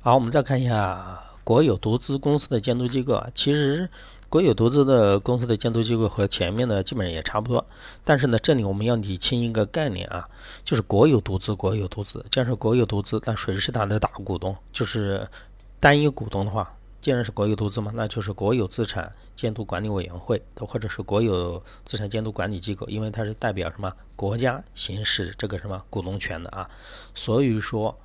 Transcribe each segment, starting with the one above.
好，我们再看一下国有独资公司的监督机构啊。其实，国有独资的公司的监督机构和前面的基本上也差不多。但是呢，这里我们要理清一个概念啊，就是国有独资，国有独资。既然是国有独资，那谁是它的大股东？就是单一股东的话，既然是国有独资嘛，那就是国有资产监督管理委员会，或者是国有资产监督管理机构，因为它是代表什么国家行使这个什么股东权的啊。所以说。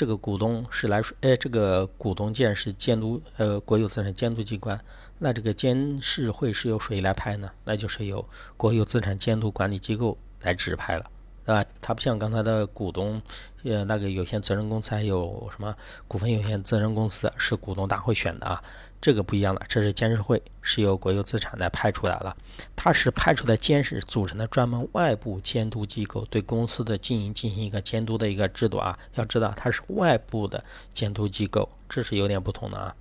这个股东是来说，哎，这个股东既然是监督，呃，国有资产监督机关，那这个监事会是由谁来派呢？那就是由国有资产监督管理机构来指派了，对吧？它不像刚才的股东，呃，那个有限责任公司还有什么股份有限责任公司是股东大会选的啊。这个不一样了，这是监事会是由国有资产来派出来了，它是派出的监事组成的专门外部监督机构，对公司的经营进行一个监督的一个制度啊。要知道它是外部的监督机构，这是有点不同的啊。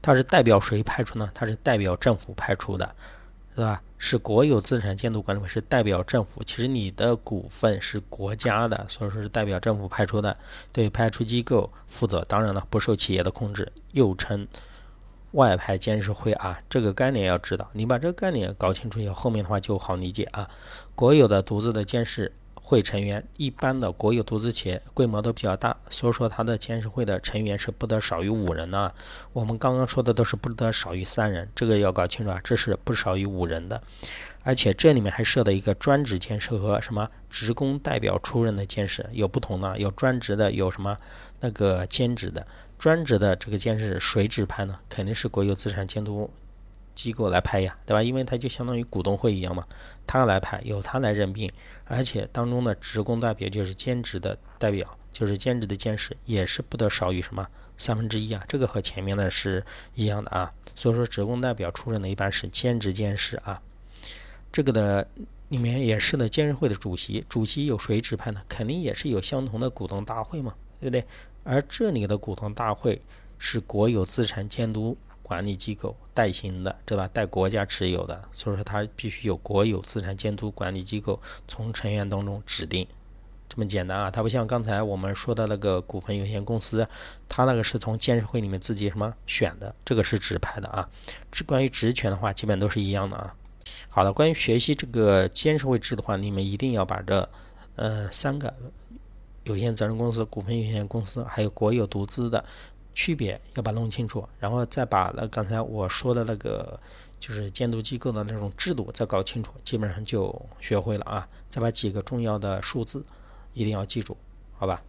它是代表谁派出呢？它是代表政府派出的。是吧？是国有资产监督管理委是代表政府，其实你的股份是国家的，所以说是代表政府派出的，对派出机构负责。当然了，不受企业的控制，又称外派监事会啊。这个概念要知道，你把这个概念搞清楚以后，后面的话就好理解啊。国有的独资的监事。会成员一般的国有独资企业规模都比较大，所以说它的监事会的成员是不得少于五人的。我们刚刚说的都是不得少于三人，这个要搞清楚啊，这是不少于五人的。而且这里面还设的一个专职监事和什么职工代表出任的监事有不同的，有专职的，有什么那个兼职的。专职的这个监事谁指派呢？肯定是国有资产监督。机构来派呀，对吧？因为它就相当于股东会一样嘛，他来派，由他来任命，而且当中的职工代表就是兼职的代表，就是兼职的监事，也是不得少于什么三分之一啊。这个和前面的是一样的啊。所以说，职工代表出任的一般是兼职监事啊。这个的里面也是的，监事会的主席，主席由谁指派呢？肯定也是有相同的股东大会嘛，对不对？而这里的股东大会是国有资产监督。管理机构代行的，对吧？代国家持有的，所以说它必须有国有资产监督管理机构从成员当中指定，这么简单啊！它不像刚才我们说的那个股份有限公司，它那个是从监事会里面自己什么选的，这个是指派的啊。这关于职权的话，基本都是一样的啊。好的，关于学习这个监事会制的话，你们一定要把这呃三个有限责任公司、股份有限公司还有国有独资的。区别要把弄清楚，然后再把那刚才我说的那个就是监督机构的那种制度再搞清楚，基本上就学会了啊。再把几个重要的数字一定要记住，好吧？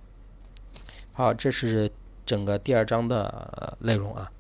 好，这是整个第二章的内容啊。